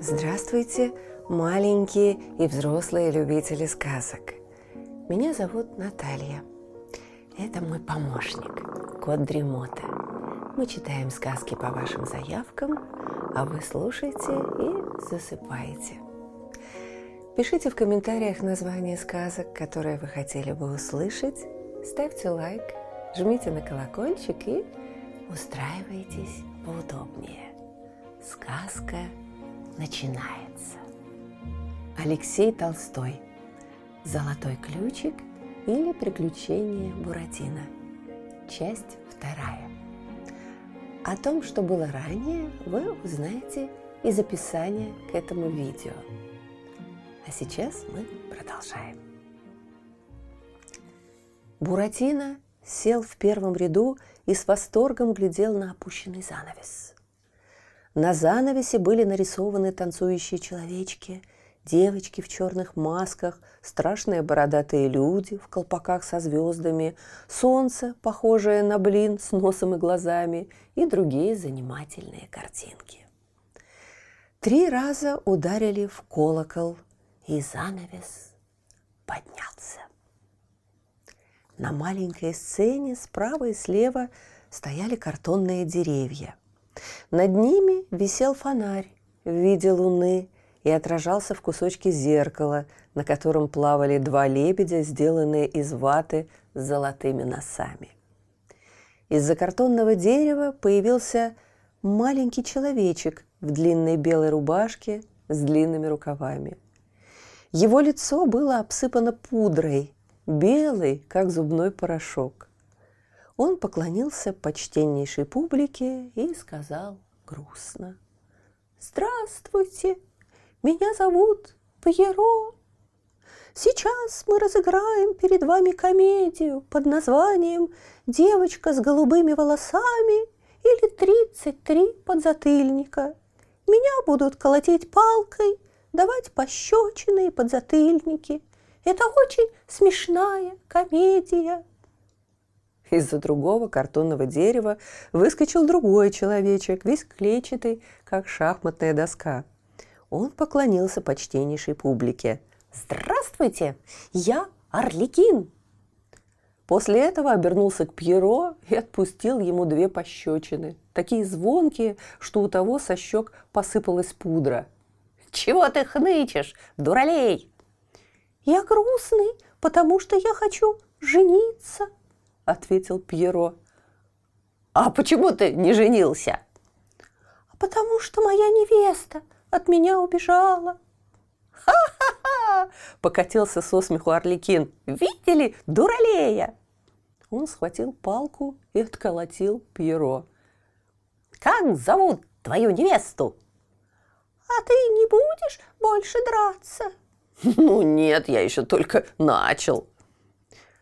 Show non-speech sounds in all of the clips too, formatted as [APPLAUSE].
Здравствуйте, маленькие и взрослые любители сказок. Меня зовут Наталья. Это мой помощник, кот Дремота. Мы читаем сказки по вашим заявкам, а вы слушаете и засыпаете. Пишите в комментариях название сказок, которые вы хотели бы услышать, ставьте лайк, жмите на колокольчик и устраивайтесь поудобнее. Сказка начинается. Алексей Толстой. Золотой ключик или приключения Буратино. Часть вторая. О том, что было ранее, вы узнаете из описания к этому видео. А сейчас мы продолжаем. Буратино сел в первом ряду и с восторгом глядел на опущенный занавес. На занавесе были нарисованы танцующие человечки, девочки в черных масках, страшные бородатые люди в колпаках со звездами, солнце, похожее на блин с носом и глазами, и другие занимательные картинки. Три раза ударили в колокол, и занавес поднялся. На маленькой сцене справа и слева стояли картонные деревья – над ними висел фонарь в виде луны и отражался в кусочке зеркала, на котором плавали два лебедя, сделанные из ваты с золотыми носами. Из-за картонного дерева появился маленький человечек в длинной белой рубашке с длинными рукавами. Его лицо было обсыпано пудрой, белой, как зубной порошок. Он поклонился почтеннейшей публике и сказал грустно. «Здравствуйте, меня зовут Пьеро. Сейчас мы разыграем перед вами комедию под названием «Девочка с голубыми волосами» или «Тридцать три подзатыльника». Меня будут колотить палкой, давать пощечины и подзатыльники. Это очень смешная комедия. Из-за другого картонного дерева выскочил другой человечек, весь клетчатый, как шахматная доска. Он поклонился почтеннейшей публике. «Здравствуйте! Я Орликин!» После этого обернулся к Пьеро и отпустил ему две пощечины, такие звонкие, что у того со щек посыпалась пудра. «Чего ты хнычешь, дуралей?» «Я грустный, потому что я хочу жениться», ответил Пьеро. А почему ты не женился? Потому что моя невеста от меня убежала. Ха-ха-ха! Покатился со смеху Орликин. Видели, дуралея? Он схватил палку и отколотил Пьеро. Как зовут твою невесту? А ты не будешь больше драться? [LAUGHS] Ну нет, я еще только начал.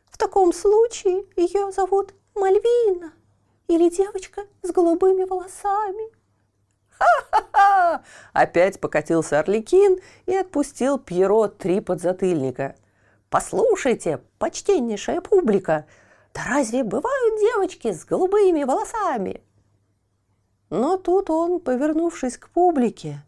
В таком случае ее зовут Мальвина или девочка с голубыми волосами. Ха-ха-ха! Опять покатился Орликин и отпустил Пьеро три подзатыльника. Послушайте, почтеннейшая публика, да разве бывают девочки с голубыми волосами? Но тут он, повернувшись к публике,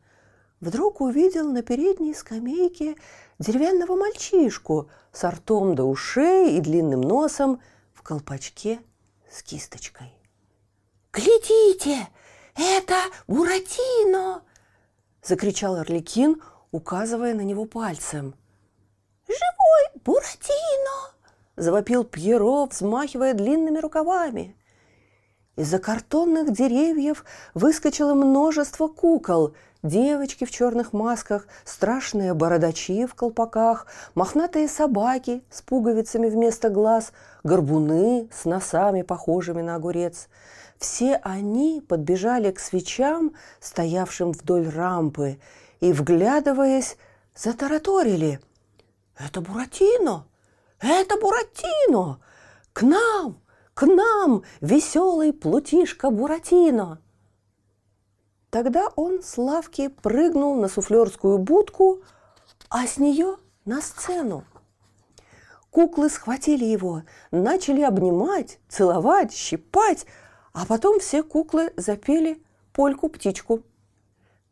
вдруг увидел на передней скамейке деревянного мальчишку с ртом до ушей и длинным носом в колпачке с кисточкой. «Глядите, это Буратино!» – закричал Орликин, указывая на него пальцем. «Живой Буратино!» – завопил Пьеро, взмахивая длинными рукавами. Из-за картонных деревьев выскочило множество кукол – Девочки в черных масках, страшные бородачи в колпаках, мохнатые собаки с пуговицами вместо глаз, горбуны с носами, похожими на огурец. Все они подбежали к свечам, стоявшим вдоль рампы, и, вглядываясь, затараторили. «Это Буратино! Это Буратино! К нам! К нам, веселый плутишка Буратино!» Тогда он с лавки прыгнул на суфлерскую будку, а с нее на сцену. Куклы схватили его, начали обнимать, целовать, щипать, а потом все куклы запели польку-птичку.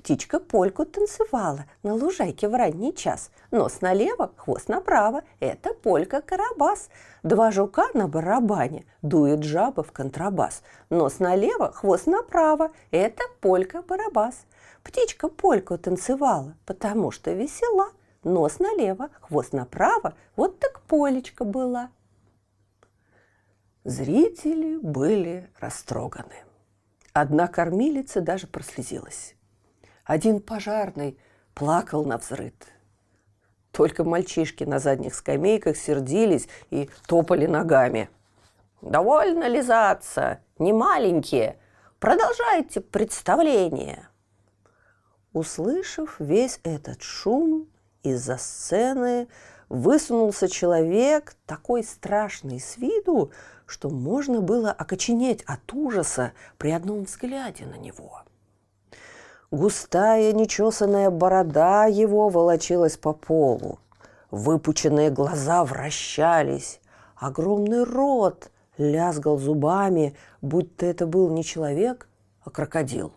Птичка польку танцевала на лужайке в ранний час. Нос налево, хвост направо. Это полька-карабас. Два жука на барабане. Дует жаба в контрабас. Нос налево, хвост направо. Это полька-барабас. Птичка польку танцевала, потому что весела. Нос налево, хвост направо. Вот так полечка была. Зрители были растроганы. Одна кормилица даже прослезилась. Один пожарный плакал на взрыд. Только мальчишки на задних скамейках сердились и топали ногами. «Довольно лизаться, не маленькие, продолжайте представление!» Услышав весь этот шум, из-за сцены высунулся человек, такой страшный с виду, что можно было окоченеть от ужаса при одном взгляде на него – Густая нечесанная борода его волочилась по полу. Выпученные глаза вращались. Огромный рот лязгал зубами, будто это был не человек, а крокодил.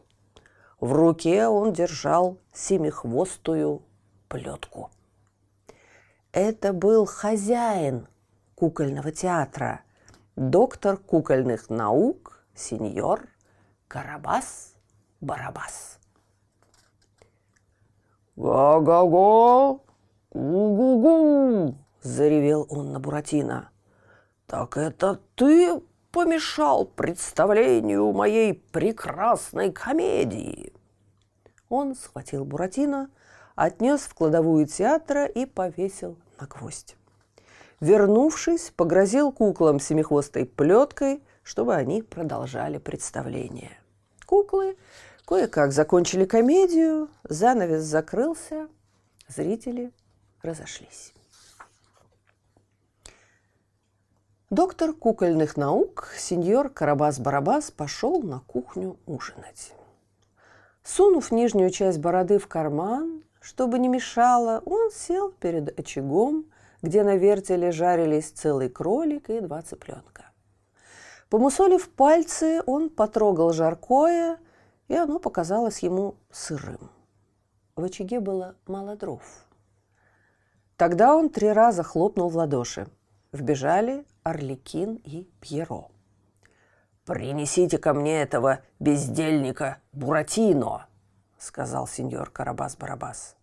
В руке он держал семихвостую плетку. Это был хозяин кукольного театра, доктор кукольных наук, сеньор Карабас-Барабас. «Га-га-га! Гу-гу-гу!» – заревел он на Буратино. «Так это ты помешал представлению моей прекрасной комедии!» Он схватил Буратино, отнес в кладовую театра и повесил на гвоздь. Вернувшись, погрозил куклам семихвостой плеткой, чтобы они продолжали представление. Куклы Кое-как закончили комедию, занавес закрылся, зрители разошлись. Доктор кукольных наук, сеньор Карабас-Барабас, пошел на кухню ужинать. Сунув нижнюю часть бороды в карман, чтобы не мешало, он сел перед очагом, где на вертеле жарились целый кролик и два цыпленка. Помусолив пальцы, он потрогал жаркое, и оно показалось ему сырым. В очаге было мало дров. Тогда он три раза хлопнул в ладоши. Вбежали Орликин и Пьеро. «Принесите ко мне этого бездельника Буратино», — сказал сеньор Карабас-Барабас.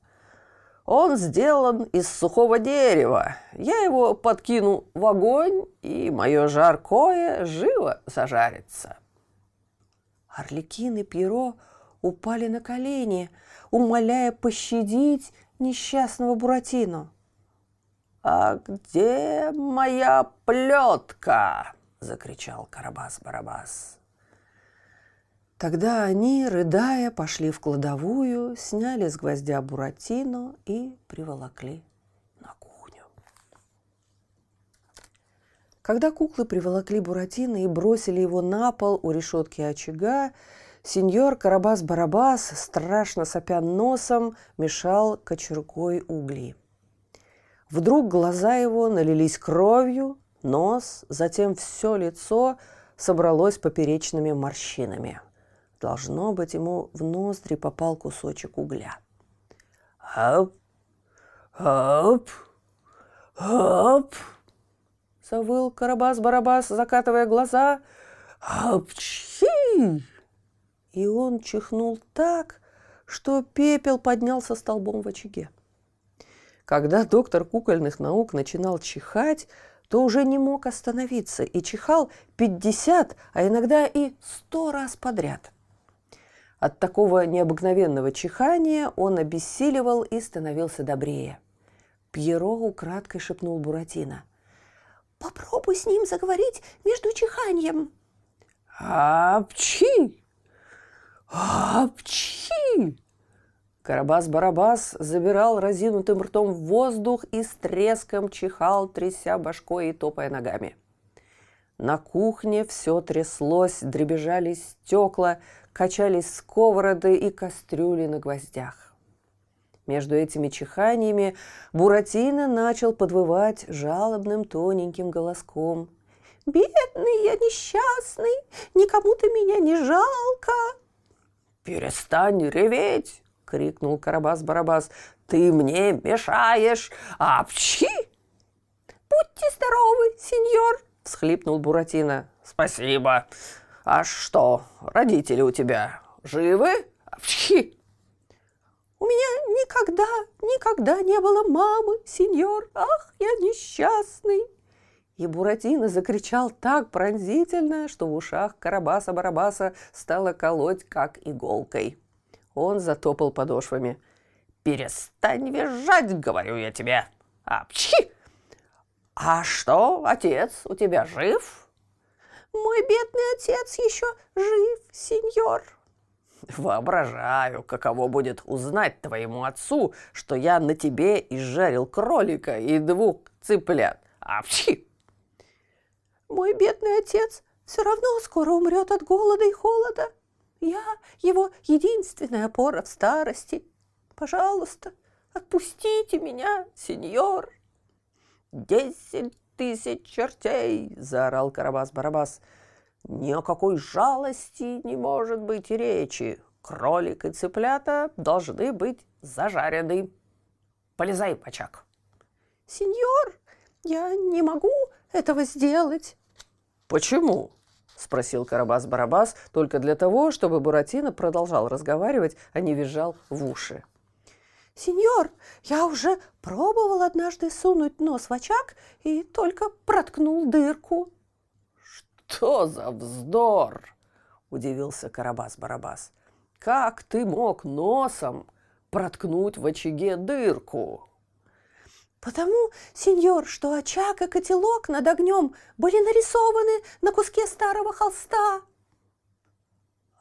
«Он сделан из сухого дерева. Я его подкину в огонь, и мое жаркое живо зажарится». Орликин и Пьеро упали на колени, умоляя пощадить несчастного Буратино. «А где моя плетка?» – закричал Карабас-Барабас. Тогда они, рыдая, пошли в кладовую, сняли с гвоздя Буратино и приволокли Когда куклы приволокли Буратино и бросили его на пол у решетки очага, сеньор Карабас-Барабас, страшно сопя носом, мешал кочергой угли. Вдруг глаза его налились кровью, нос, затем все лицо собралось поперечными морщинами. Должно быть, ему в ноздри попал кусочек угля. «Ап! Ап! Ап!» Завыл Карабас-Барабас, закатывая глаза. «Апчхи!» И он чихнул так, что пепел поднялся столбом в очаге. Когда доктор кукольных наук начинал чихать, то уже не мог остановиться и чихал 50, а иногда и 100 раз подряд. От такого необыкновенного чихания он обессиливал и становился добрее. Пьеро украдкой шепнул Буратино. Попробуй с ним заговорить между чиханием. Апчи! Апчи! Карабас-барабас забирал разинутым ртом в воздух и с треском чихал, тряся башкой и топая ногами. На кухне все тряслось, дребезжали стекла, качались сковороды и кастрюли на гвоздях. Между этими чиханиями Буратино начал подвывать жалобным тоненьким голоском. «Бедный я несчастный, никому ты меня не жалко!» «Перестань реветь!» — крикнул Карабас-Барабас. «Ты мне мешаешь! Апчхи!» «Будьте здоровы, сеньор!» — всхлипнул Буратино. «Спасибо! А что, родители у тебя живы? Апчхи!» У меня никогда, никогда не было мамы, сеньор. Ах, я несчастный!» И Буратино закричал так пронзительно, что в ушах Карабаса-Барабаса стало колоть, как иголкой. Он затопал подошвами. «Перестань визжать, говорю я тебе! Апчхи! А что, отец у тебя жив?» «Мой бедный отец еще жив, сеньор!» Воображаю, каково будет узнать твоему отцу, что я на тебе изжарил кролика и двух цыплят. Апчхи! Мой бедный отец все равно скоро умрет от голода и холода. Я его единственная опора в старости. Пожалуйста, отпустите меня, сеньор. Десять тысяч чертей! заорал Карабас-Барабас. Ни о какой жалости не может быть речи. Кролик и цыплята должны быть зажарены. Полезай очаг. Сеньор, я не могу этого сделать. Почему? спросил Карабас-Барабас только для того, чтобы Буратино продолжал разговаривать, а не визжал в уши. «Сеньор, я уже пробовал однажды сунуть нос в очаг и только проткнул дырку». «Что за вздор!» – удивился Карабас-Барабас. «Как ты мог носом проткнуть в очаге дырку?» «Потому, сеньор, что очаг и котелок над огнем были нарисованы на куске старого холста».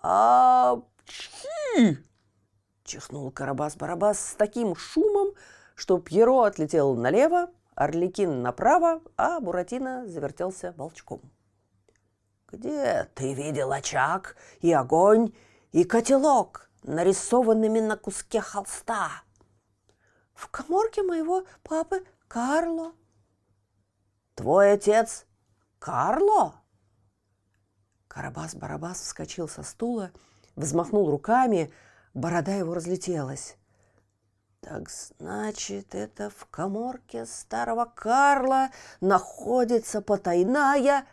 «А-чхи!» – чихнул Карабас-Барабас с таким шумом, что Пьеро отлетел налево, Орликин направо, а Буратино завертелся волчком. Где ты видел очаг и огонь и котелок, нарисованными на куске холста? В коморке моего папы Карло. Твой отец Карло? Карабас-Барабас вскочил со стула, взмахнул руками, борода его разлетелась. Так значит, это в коморке старого Карла находится потайная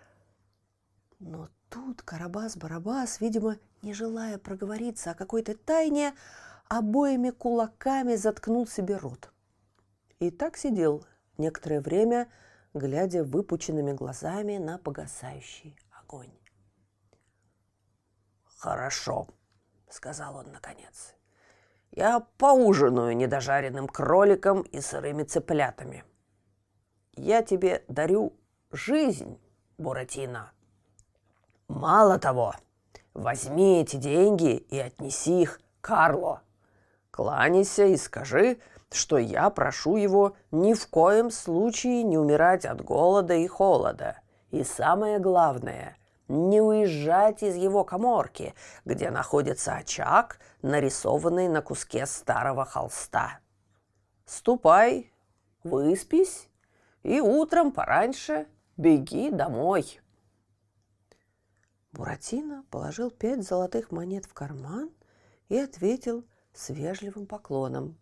но тут Карабас-Барабас, видимо, не желая проговориться о какой-то тайне, обоими кулаками заткнул себе рот. И так сидел некоторое время, глядя выпученными глазами на погасающий огонь. «Хорошо», — сказал он наконец. «Я поужинаю недожаренным кроликом и сырыми цыплятами. Я тебе дарю жизнь, Буратино». Мало того, возьми эти деньги и отнеси их Карло. Кланяйся и скажи, что я прошу его ни в коем случае не умирать от голода и холода. И самое главное, не уезжать из его коморки, где находится очаг, нарисованный на куске старого холста. Ступай, выспись и утром пораньше беги домой. Буратино положил пять золотых монет в карман и ответил с вежливым поклоном.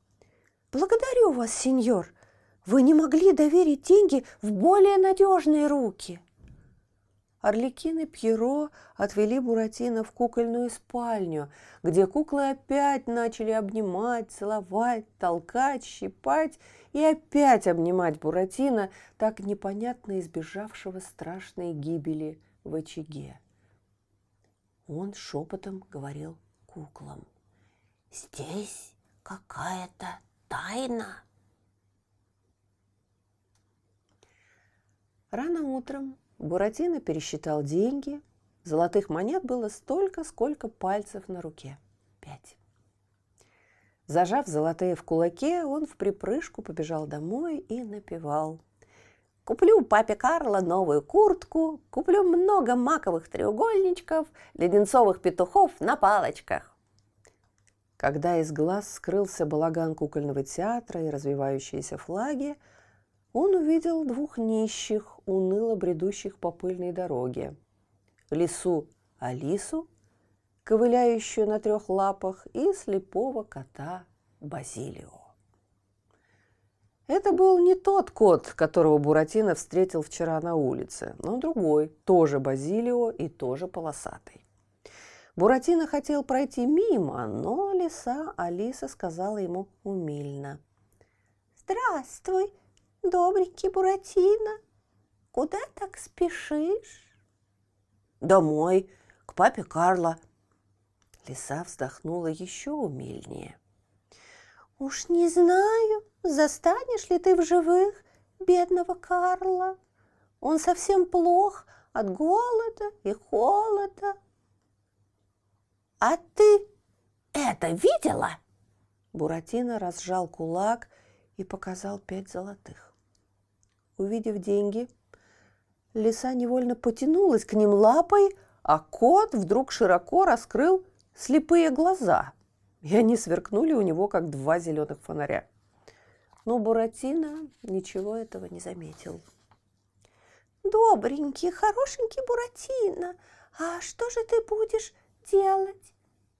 «Благодарю вас, сеньор. Вы не могли доверить деньги в более надежные руки». Орликин и Пьеро отвели Буратино в кукольную спальню, где куклы опять начали обнимать, целовать, толкать, щипать и опять обнимать Буратино, так непонятно избежавшего страшной гибели в очаге. Он шепотом говорил куклам. «Здесь какая-то тайна». Рано утром Буратино пересчитал деньги. Золотых монет было столько, сколько пальцев на руке. Пять. Зажав золотые в кулаке, он в припрыжку побежал домой и напевал. Куплю папе Карло новую куртку, куплю много маковых треугольничков, леденцовых петухов на палочках. Когда из глаз скрылся балаган кукольного театра и развивающиеся флаги, он увидел двух нищих, уныло бредущих по пыльной дороге. Лису Алису, ковыляющую на трех лапах, и слепого кота Базилио. Это был не тот кот, которого Буратино встретил вчера на улице, но другой, тоже Базилио и тоже полосатый. Буратино хотел пройти мимо, но лиса Алиса сказала ему умильно. «Здравствуй, добренький Буратино. Куда так спешишь?» «Домой, к папе Карла». Лиса вздохнула еще умильнее. «Уж не знаю, застанешь ли ты в живых бедного Карла. Он совсем плох от голода и холода». «А ты это видела?» Буратино разжал кулак и показал пять золотых. Увидев деньги, лиса невольно потянулась к ним лапой, а кот вдруг широко раскрыл слепые глаза, и они сверкнули у него, как два зеленых фонаря. Но Буратино ничего этого не заметил. «Добренький, хорошенький Буратино, а что же ты будешь делать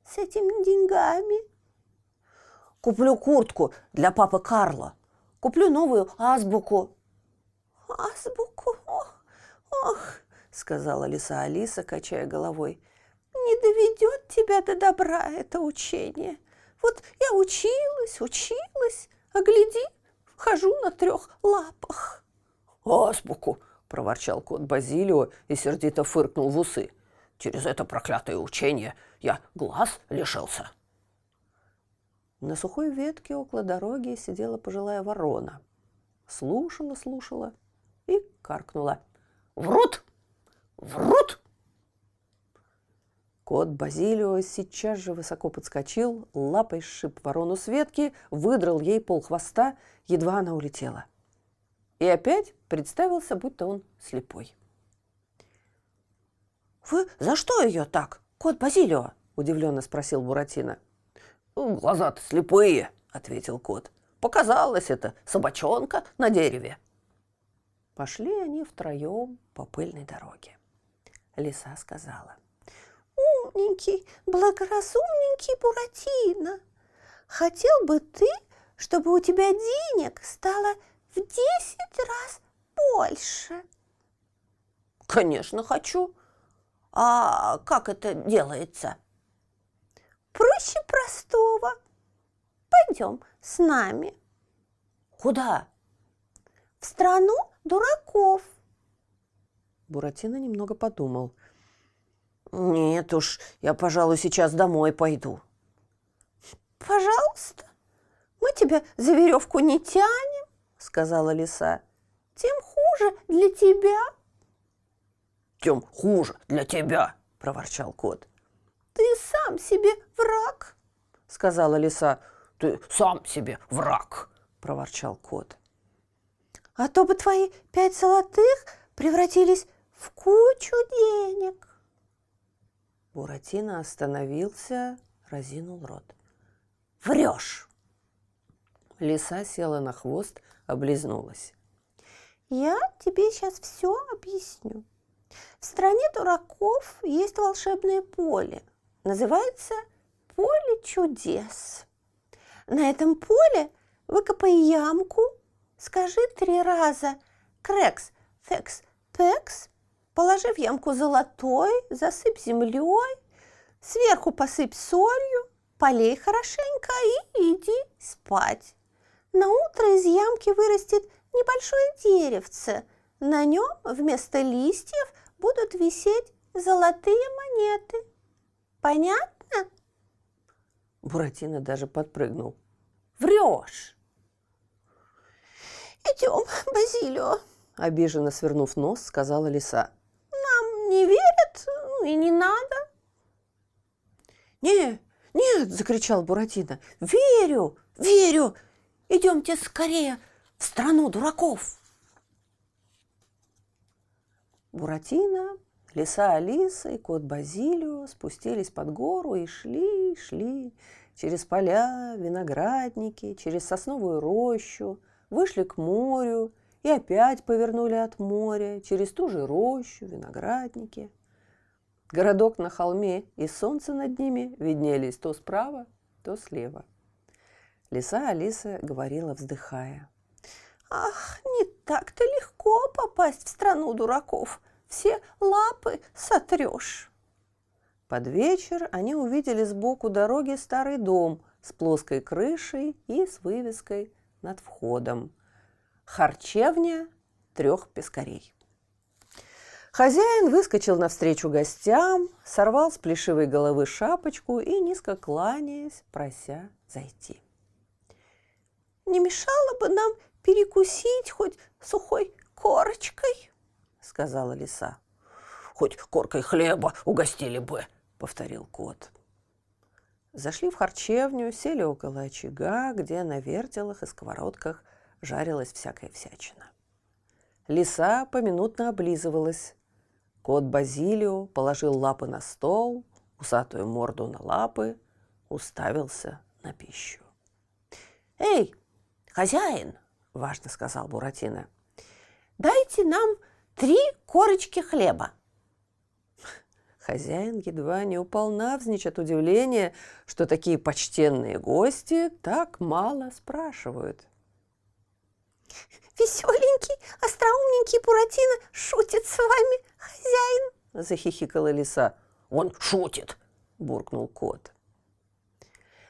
с этими деньгами? Куплю куртку для папы Карла. Куплю новую азбуку. Азбуку? Ох, ох, сказала лиса Алиса, качая головой. Не доведет тебя до добра это учение. Вот я училась, училась, а гляди, хожу на трех лапах. Азбуку, проворчал кот Базилио и сердито фыркнул в усы. Через это проклятое учение я глаз лишился. На сухой ветке около дороги сидела пожилая ворона. Слушала, слушала и каркнула. «Врут! Врут!» Кот Базилио сейчас же высоко подскочил, лапой сшиб ворону с ветки, выдрал ей пол хвоста, едва она улетела. И опять представился, будто он слепой. «Вы за что ее так, кот Базилио?» – удивленно спросил Буратино. «Глаза-то слепые», – ответил кот. «Показалось это собачонка на дереве». Пошли они втроем по пыльной дороге. Лиса сказала. «Умненький, благоразумненький Буратино, хотел бы ты, чтобы у тебя денег стало в десять раз больше?» «Конечно хочу», а как это делается? Проще простого. Пойдем с нами. Куда? В страну дураков. Буратино немного подумал. Нет уж, я, пожалуй, сейчас домой пойду. Пожалуйста, мы тебя за веревку не тянем, сказала лиса. Тем хуже для тебя тем хуже для тебя!» – проворчал кот. «Ты сам себе враг!» – сказала лиса. «Ты сам себе враг!» – проворчал кот. «А то бы твои пять золотых превратились в кучу денег!» Буратино остановился, разинул рот. «Врешь!» Лиса села на хвост, облизнулась. «Я тебе сейчас все объясню. В стране дураков есть волшебное поле. Называется поле чудес. На этом поле выкопай ямку, скажи три раза крекс, фекс, пекс, положи в ямку золотой, засыпь землей, сверху посыпь солью, полей хорошенько и иди спать. На утро из ямки вырастет небольшое деревце. На нем вместо листьев будут висеть золотые монеты. Понятно? Буратино даже подпрыгнул. Врешь! Идем, [LAUGHS] Базилио, обиженно свернув нос, сказала лиса. Не верят, ну и не надо. Не, нет, закричал Буратино. Верю, верю. Идемте скорее в страну дураков. Буратино Лиса Алиса и кот Базилио спустились под гору и шли, шли через поля, виноградники, через сосновую рощу, вышли к морю и опять повернули от моря через ту же рощу, виноградники. Городок на холме и солнце над ними виднелись то справа, то слева. Лиса Алиса говорила, вздыхая. «Ах, не так-то легко попасть в страну дураков все лапы сотрешь. Под вечер они увидели сбоку дороги старый дом с плоской крышей и с вывеской над входом. Харчевня трех пескарей. Хозяин выскочил навстречу гостям, сорвал с плешивой головы шапочку и, низко кланяясь, прося зайти. «Не мешало бы нам перекусить хоть сухой корочкой?» сказала лиса. «Хоть коркой хлеба угостили бы», — повторил кот. Зашли в харчевню, сели около очага, где на вертелах и сковородках жарилась всякая всячина. Лиса поминутно облизывалась. Кот Базилио положил лапы на стол, усатую морду на лапы, уставился на пищу. «Эй, хозяин!» – важно сказал Буратино. «Дайте нам три корочки хлеба. Хозяин едва не упал навзничь от удивления, что такие почтенные гости так мало спрашивают. «Веселенький, остроумненький Буратино шутит с вами, хозяин!» – захихикала лиса. «Он шутит!» – буркнул кот.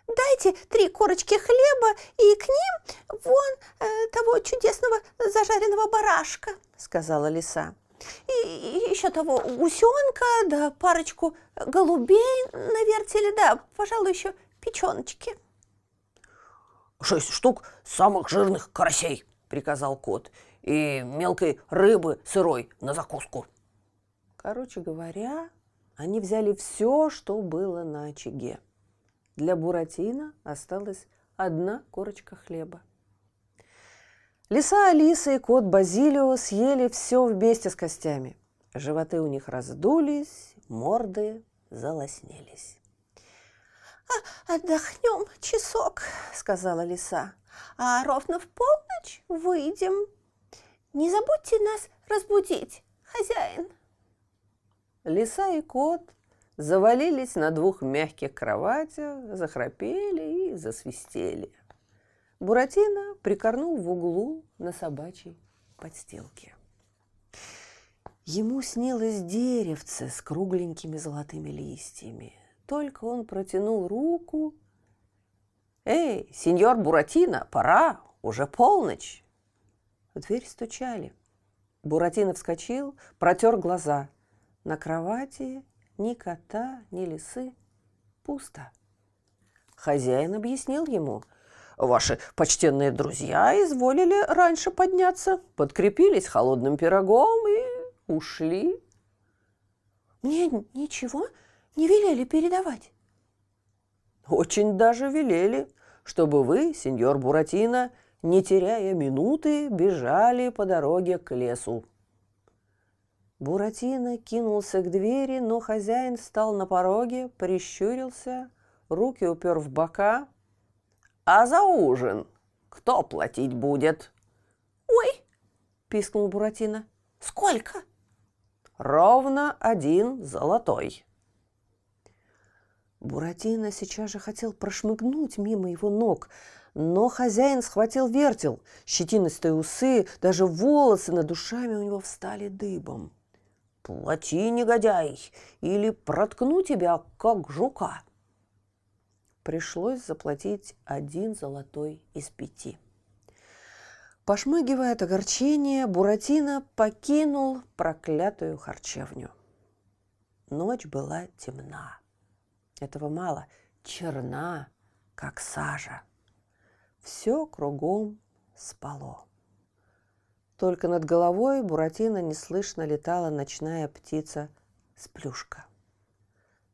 «Дайте три корочки хлеба и к ним вон э, того чудесного зажаренного барашка!» сказала лиса. И еще того гусенка, да парочку голубей на вертеле, да, пожалуй, еще печеночки. «Шесть штук самых жирных карасей», — приказал кот, «и мелкой рыбы сырой на закуску». Короче говоря, они взяли все, что было на очаге. Для Буратино осталась одна корочка хлеба. Лиса Алиса и кот Базилио съели все вместе с костями. Животы у них раздулись, морды залоснились. «А, «Отдохнем часок», — сказала лиса, «а ровно в полночь выйдем. Не забудьте нас разбудить, хозяин». Лиса и кот завалились на двух мягких кроватях, захрапели и засвистели. Буратино прикорнул в углу на собачьей подстилке. Ему снилось деревце с кругленькими золотыми листьями. Только он протянул руку. «Эй, сеньор Буратино, пора, уже полночь!» В дверь стучали. Буратино вскочил, протер глаза. На кровати ни кота, ни лисы. Пусто. Хозяин объяснил ему – Ваши почтенные друзья изволили раньше подняться, подкрепились холодным пирогом и ушли. Мне ничего не велели передавать. Очень даже велели, чтобы вы, сеньор Буратино, не теряя минуты, бежали по дороге к лесу. Буратино кинулся к двери, но хозяин встал на пороге, прищурился, руки упер в бока, а за ужин кто платить будет? Ой, пискнул Буратино. Сколько? Ровно один золотой. Буратино сейчас же хотел прошмыгнуть мимо его ног, но хозяин схватил вертел. Щетинистые усы, даже волосы над душами у него встали дыбом. «Плати, негодяй, или проткну тебя, как жука!» пришлось заплатить один золотой из пяти. Пошмыгивая от огорчения, Буратино покинул проклятую харчевню. Ночь была темна. Этого мало. Черна, как сажа. Все кругом спало. Только над головой Буратино неслышно летала ночная птица-сплюшка.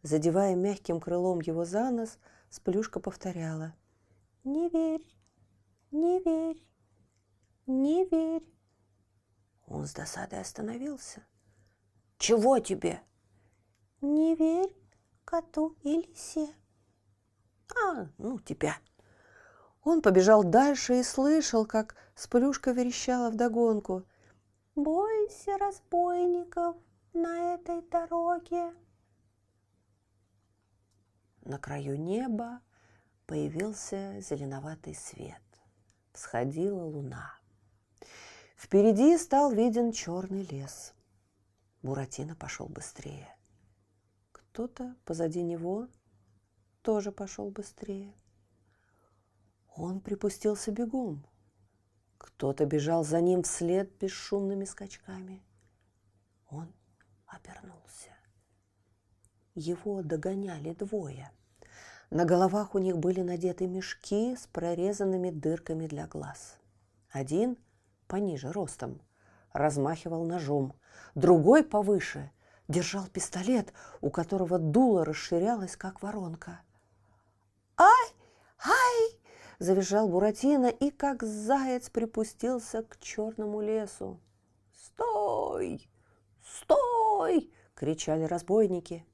Задевая мягким крылом его за нос – Сплюшка повторяла. «Не верь, не верь, не верь». Он с досадой остановился. Чего тебе? Не верь коту и лисе. А, ну тебя. Он побежал дальше и слышал, как Сплюшка верещала вдогонку. «Бойся разбойников на этой дороге!» На краю неба появился зеленоватый свет. Всходила луна. Впереди стал виден черный лес. Буратино пошел быстрее. Кто-то позади него тоже пошел быстрее. Он припустился бегом. Кто-то бежал за ним вслед бесшумными скачками. Он обернулся. Его догоняли двое. На головах у них были надеты мешки с прорезанными дырками для глаз. Один, пониже ростом, размахивал ножом, другой повыше держал пистолет, у которого дуло расширялось, как воронка. «Ай! Ай!» – завизжал Буратино и, как заяц, припустился к черному лесу. «Стой! Стой!» – кричали разбойники.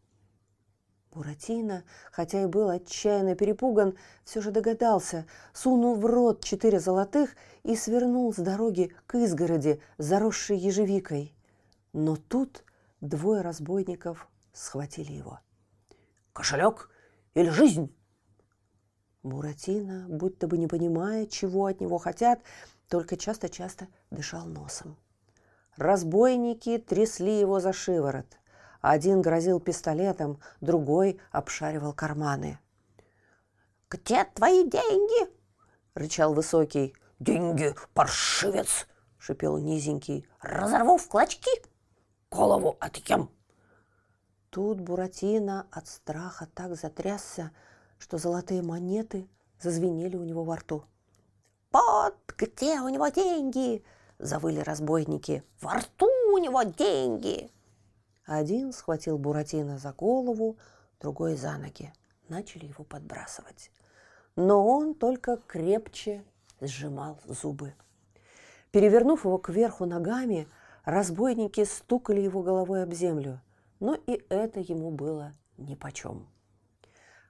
Буратино, хотя и был отчаянно перепуган, все же догадался, сунул в рот четыре золотых и свернул с дороги к изгороди, заросшей ежевикой. Но тут двое разбойников схватили его. «Кошелек или жизнь?» Буратино, будто бы не понимая, чего от него хотят, только часто-часто дышал носом. Разбойники трясли его за шиворот. Один грозил пистолетом, другой обшаривал карманы. «Где твои деньги?» — рычал высокий. «Деньги, паршивец!» — шипел низенький. «Разорву в клочки!» «Голову отъем!» Тут Буратино от страха так затрясся, что золотые монеты зазвенели у него во рту. «Вот где у него деньги!» – завыли разбойники. «Во рту у него деньги!» Один схватил Буратино за голову, другой за ноги. Начали его подбрасывать. Но он только крепче сжимал зубы. Перевернув его кверху ногами, разбойники стукали его головой об землю. Но и это ему было нипочем.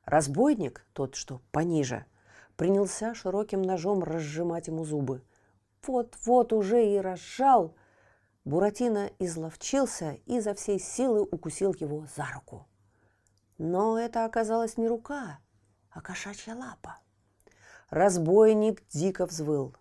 Разбойник, тот, что пониже, принялся широким ножом разжимать ему зубы. Вот-вот уже и разжал. Буратино изловчился и за всей силы укусил его за руку. Но это оказалась не рука, а кошачья лапа. Разбойник дико взвыл.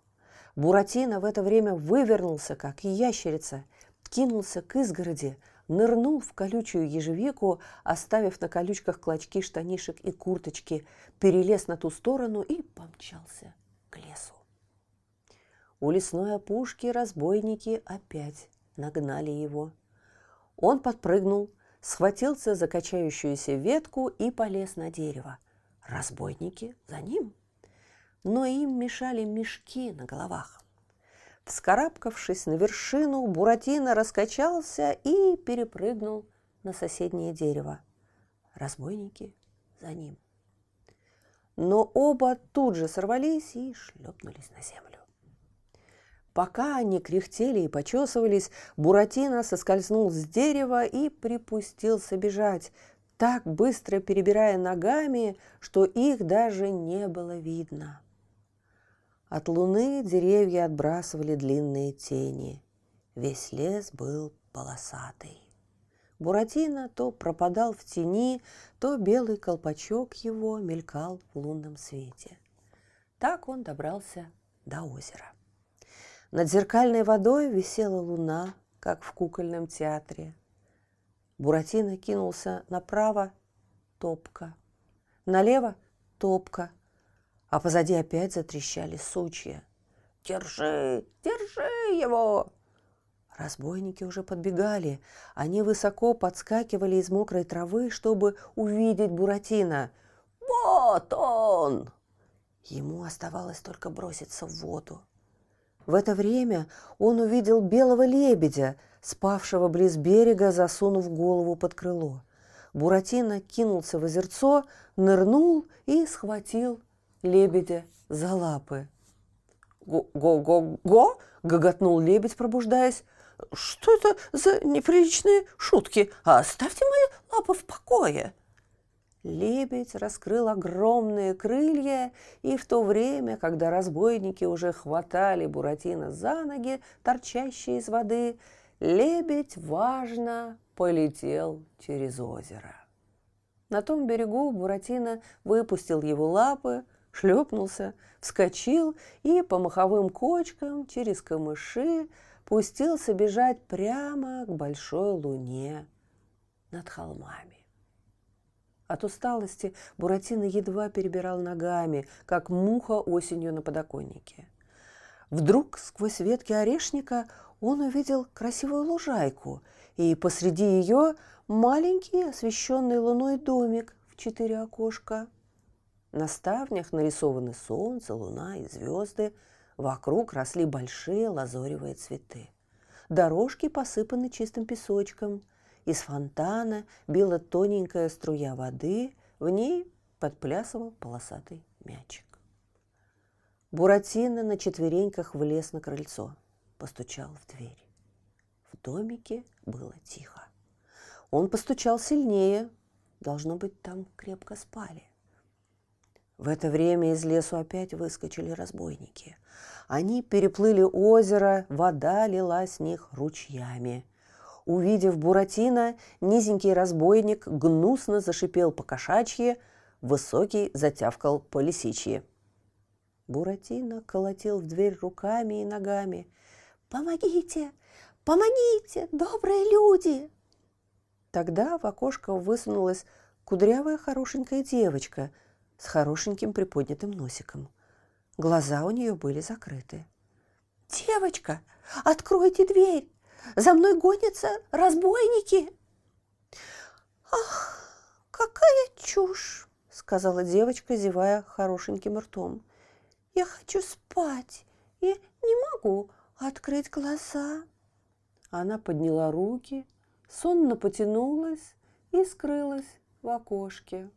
Буратино в это время вывернулся, как ящерица, кинулся к изгороди, нырнул в колючую ежевику, оставив на колючках клочки штанишек и курточки, перелез на ту сторону и помчался к лесу. У лесной опушки разбойники опять нагнали его. Он подпрыгнул, схватился за качающуюся ветку и полез на дерево. Разбойники за ним. Но им мешали мешки на головах. Вскарабкавшись на вершину, Буратино раскачался и перепрыгнул на соседнее дерево. Разбойники за ним. Но оба тут же сорвались и шлепнулись на землю. Пока они кряхтели и почесывались, Буратино соскользнул с дерева и припустился бежать, так быстро перебирая ногами, что их даже не было видно. От луны деревья отбрасывали длинные тени. Весь лес был полосатый. Буратино то пропадал в тени, то белый колпачок его мелькал в лунном свете. Так он добрался до озера. Над зеркальной водой висела луна, как в кукольном театре. Буратино кинулся направо – топка, налево – топка – а позади опять затрещали сучья. «Держи! Держи его!» Разбойники уже подбегали. Они высоко подскакивали из мокрой травы, чтобы увидеть Буратино. «Вот он!» Ему оставалось только броситься в воду. В это время он увидел белого лебедя, спавшего близ берега, засунув голову под крыло. Буратино кинулся в озерцо, нырнул и схватил лебедя за лапы. «Го-го-го!» – гоготнул лебедь, пробуждаясь. Что это за неприличные шутки? Оставьте мои лапы в покое!» Лебедь раскрыл огромные крылья, и в то время, когда разбойники уже хватали Буратино за ноги, торчащие из воды, лебедь, важно, полетел через озеро. На том берегу Буратино выпустил его лапы, шлепнулся, вскочил и по маховым кочкам через камыши пустился бежать прямо к большой луне над холмами. От усталости Буратино едва перебирал ногами, как муха осенью на подоконнике. Вдруг сквозь ветки орешника он увидел красивую лужайку, и посреди ее маленький освещенный луной домик в четыре окошка. На ставнях нарисованы солнце, луна и звезды. Вокруг росли большие лазоревые цветы. Дорожки посыпаны чистым песочком – из фонтана била тоненькая струя воды, в ней подплясывал полосатый мячик. Буратино на четвереньках влез на крыльцо, постучал в дверь. В домике было тихо. Он постучал сильнее, должно быть, там крепко спали. В это время из лесу опять выскочили разбойники. Они переплыли озеро, вода лилась с них ручьями. Увидев Буратино, низенький разбойник гнусно зашипел по кошачьи, высокий затявкал по лисичьи. Буратино колотил в дверь руками и ногами. «Помогите! Помогите, добрые люди!» Тогда в окошко высунулась кудрявая хорошенькая девочка с хорошеньким приподнятым носиком. Глаза у нее были закрыты. «Девочка, откройте дверь! За мной гонятся разбойники!» «Ах, какая чушь!» — сказала девочка, зевая хорошеньким ртом. «Я хочу спать и не могу открыть глаза». Она подняла руки, сонно потянулась и скрылась в окошке.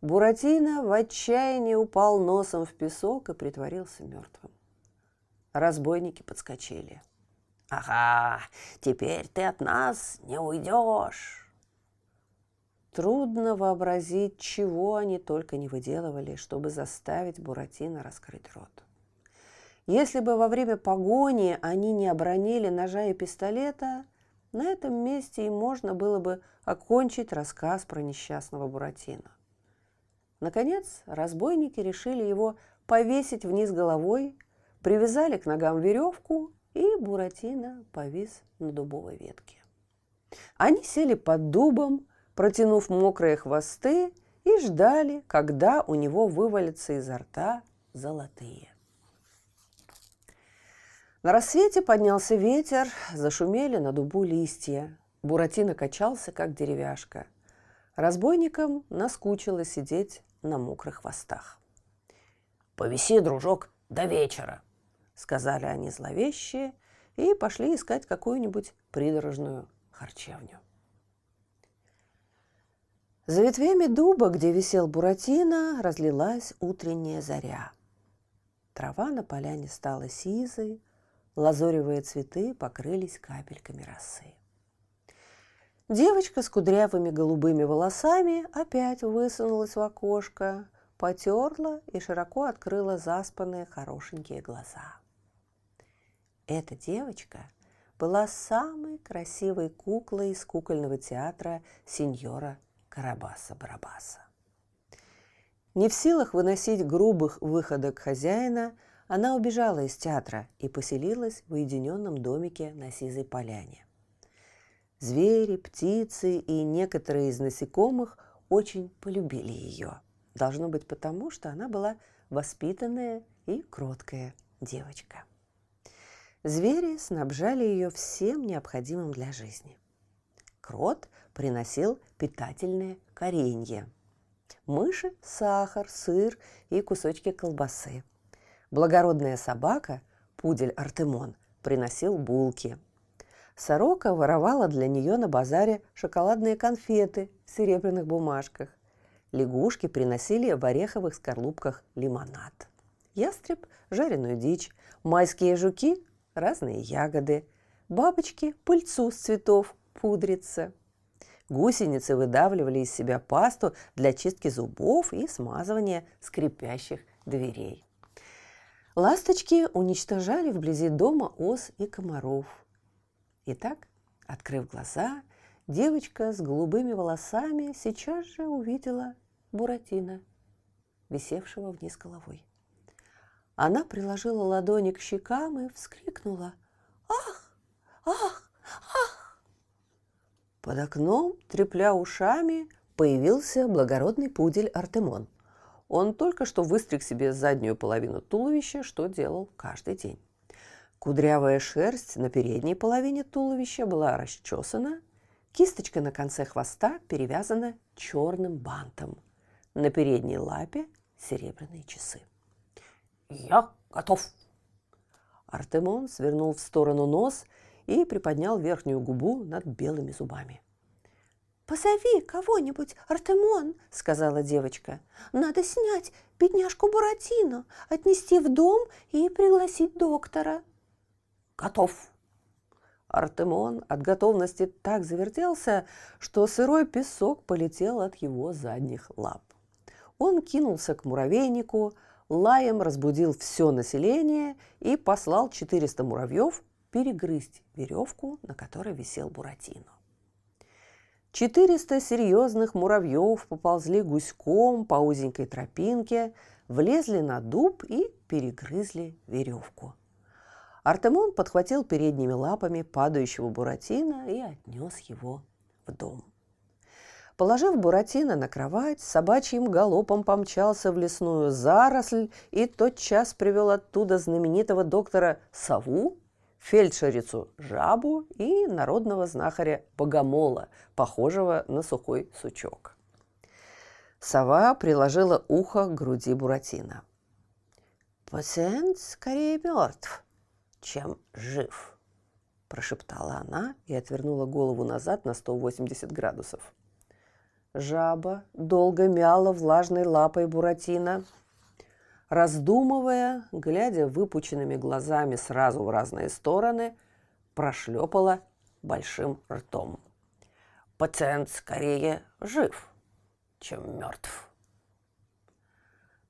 Буратино в отчаянии упал носом в песок и притворился мертвым. Разбойники подскочили. Ага, теперь ты от нас не уйдешь. Трудно вообразить, чего они только не выделывали, чтобы заставить Буратино раскрыть рот. Если бы во время погони они не обронили ножа и пистолета, на этом месте и можно было бы окончить рассказ про несчастного Буратино. Наконец, разбойники решили его повесить вниз головой, привязали к ногам веревку и Буратино повис на дубовой ветке. Они сели под дубом, протянув мокрые хвосты, и ждали, когда у него вывалятся изо рта золотые. На рассвете поднялся ветер, зашумели на дубу листья. Буратино качался, как деревяшка. Разбойникам наскучило сидеть на мокрых хвостах. «Повиси, дружок, до вечера», сказали они зловещие и пошли искать какую-нибудь придорожную харчевню. За ветвями дуба, где висел Буратино, разлилась утренняя заря. Трава на поляне стала сизой, лазоревые цветы покрылись капельками росы. Девочка с кудрявыми голубыми волосами опять высунулась в окошко, потерла и широко открыла заспанные хорошенькие глаза. Эта девочка была самой красивой куклой из кукольного театра сеньора Карабаса-Барабаса. Не в силах выносить грубых выходок хозяина, она убежала из театра и поселилась в уединенном домике на Сизой поляне. Звери, птицы и некоторые из насекомых очень полюбили ее. Должно быть потому, что она была воспитанная и кроткая девочка. Звери снабжали ее всем необходимым для жизни. Крот приносил питательные коренья. Мыши – сахар, сыр и кусочки колбасы. Благородная собака, пудель Артемон, приносил булки. Сорока воровала для нее на базаре шоколадные конфеты в серебряных бумажках. Лягушки приносили в ореховых скорлупках лимонад. Ястреб – жареную дичь, майские жуки разные ягоды. бабочки пыльцу с цветов пудриться. Гусеницы выдавливали из себя пасту для чистки зубов и смазывания скрипящих дверей. Ласточки уничтожали вблизи дома ос и комаров. Итак, открыв глаза, девочка с голубыми волосами сейчас же увидела Буратино, висевшего вниз головой. Она приложила ладони к щекам и вскрикнула. «Ах! Ах! Ах!» Под окном, трепля ушами, появился благородный пудель Артемон. Он только что выстриг себе заднюю половину туловища, что делал каждый день. Кудрявая шерсть на передней половине туловища была расчесана, кисточка на конце хвоста перевязана черным бантом. На передней лапе серебряные часы. Я готов. Артемон свернул в сторону нос и приподнял верхнюю губу над белыми зубами. «Позови кого-нибудь, Артемон», — сказала девочка. «Надо снять бедняжку Буратино, отнести в дом и пригласить доктора». Готов. Артемон от готовности так завертелся, что сырой песок полетел от его задних лап. Он кинулся к муравейнику, лаем разбудил все население и послал 400 муравьев перегрызть веревку, на которой висел Буратино. 400 серьезных муравьев поползли гуськом по узенькой тропинке, влезли на дуб и перегрызли веревку. Артемон подхватил передними лапами падающего Буратино и отнес его в дом. Положив Буратино на кровать, собачьим галопом помчался в лесную заросль и тотчас привел оттуда знаменитого доктора Саву, фельдшерицу Жабу и народного знахаря Богомола, похожего на сухой сучок. Сова приложила ухо к груди Буратино. «Пациент скорее мертв, чем жив», – прошептала она и отвернула голову назад на 180 градусов. Жаба долго мяла влажной лапой Буратино, раздумывая, глядя выпученными глазами сразу в разные стороны, прошлепала большим ртом. Пациент скорее жив, чем мертв.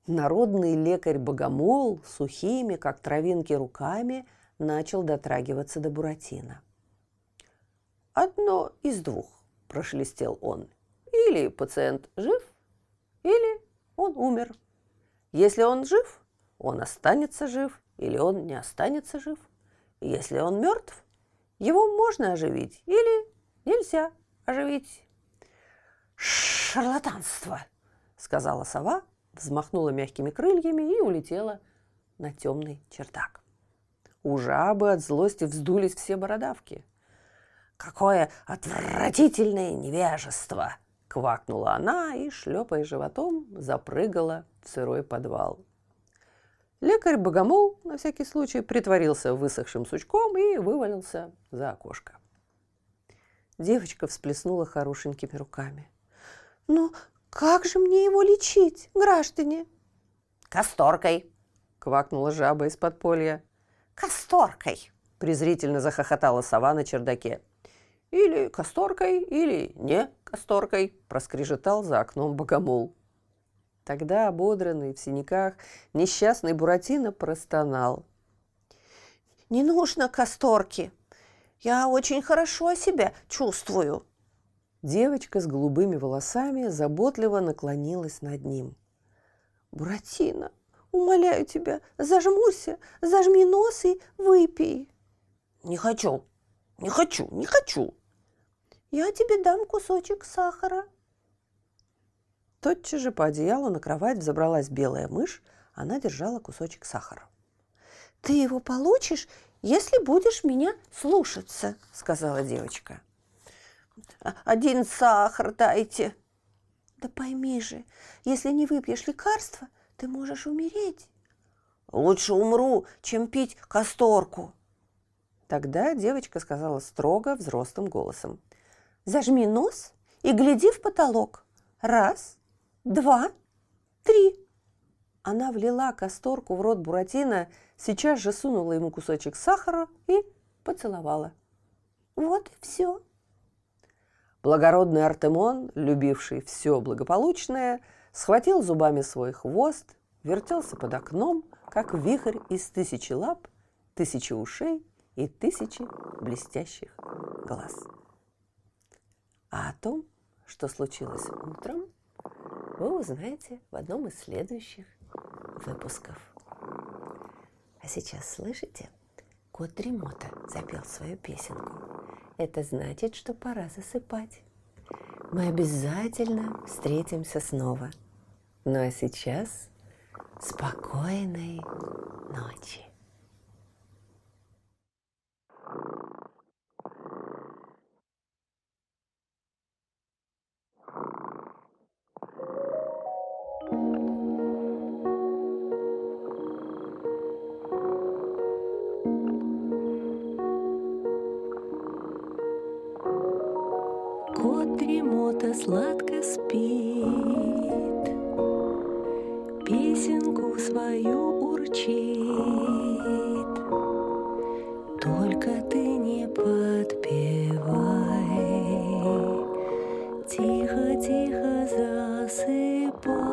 Народный лекарь-богомол сухими, как травинки, руками начал дотрагиваться до Буратино. «Одно из двух», – прошелестел он – или пациент жив, или он умер. Если он жив, он останется жив, или он не останется жив. Если он мертв, его можно оживить или нельзя оживить. «Шарлатанство!» – сказала сова, взмахнула мягкими крыльями и улетела на темный чердак. У жабы от злости вздулись все бородавки. «Какое отвратительное невежество!» Квакнула она и, шлепая животом, запрыгала в сырой подвал. Лекарь-богомол на всякий случай притворился высохшим сучком и вывалился за окошко. Девочка всплеснула хорошенькими руками. «Ну, как же мне его лечить, граждане?» «Касторкой!» – квакнула жаба из подполья. «Касторкой!» – презрительно захохотала сова на чердаке. Или касторкой, или не касторкой, проскрежетал за окном богомол. Тогда, ободранный в синяках, несчастный Буратино простонал. «Не нужно касторки. Я очень хорошо себя чувствую». Девочка с голубыми волосами заботливо наклонилась над ним. «Буратино, умоляю тебя, зажмурься, зажми нос и выпей». «Не хочу, не хочу, не хочу», я тебе дам кусочек сахара. Тотчас же по одеялу на кровать взобралась белая мышь, она держала кусочек сахара. «Ты его получишь, если будешь меня слушаться», — сказала девочка. «Один сахар дайте». «Да пойми же, если не выпьешь лекарства, ты можешь умереть». «Лучше умру, чем пить касторку». Тогда девочка сказала строго взрослым голосом. Зажми нос и гляди в потолок. Раз, два, три. Она влила касторку в рот Буратино, сейчас же сунула ему кусочек сахара и поцеловала Вот и все. Благородный Артемон, любивший все благополучное, схватил зубами свой хвост, вертелся под окном, как вихрь из тысячи лап, тысячи ушей и тысячи блестящих глаз. А о том, что случилось утром, вы узнаете в одном из следующих выпусков. А сейчас слышите? Кот Дремота запел свою песенку. Это значит, что пора засыпать. Мы обязательно встретимся снова. Ну а сейчас спокойной ночи. Кот дремота сладко спит, Песенку свою урчит. Только ты не подпевай, Тихо-тихо засыпай,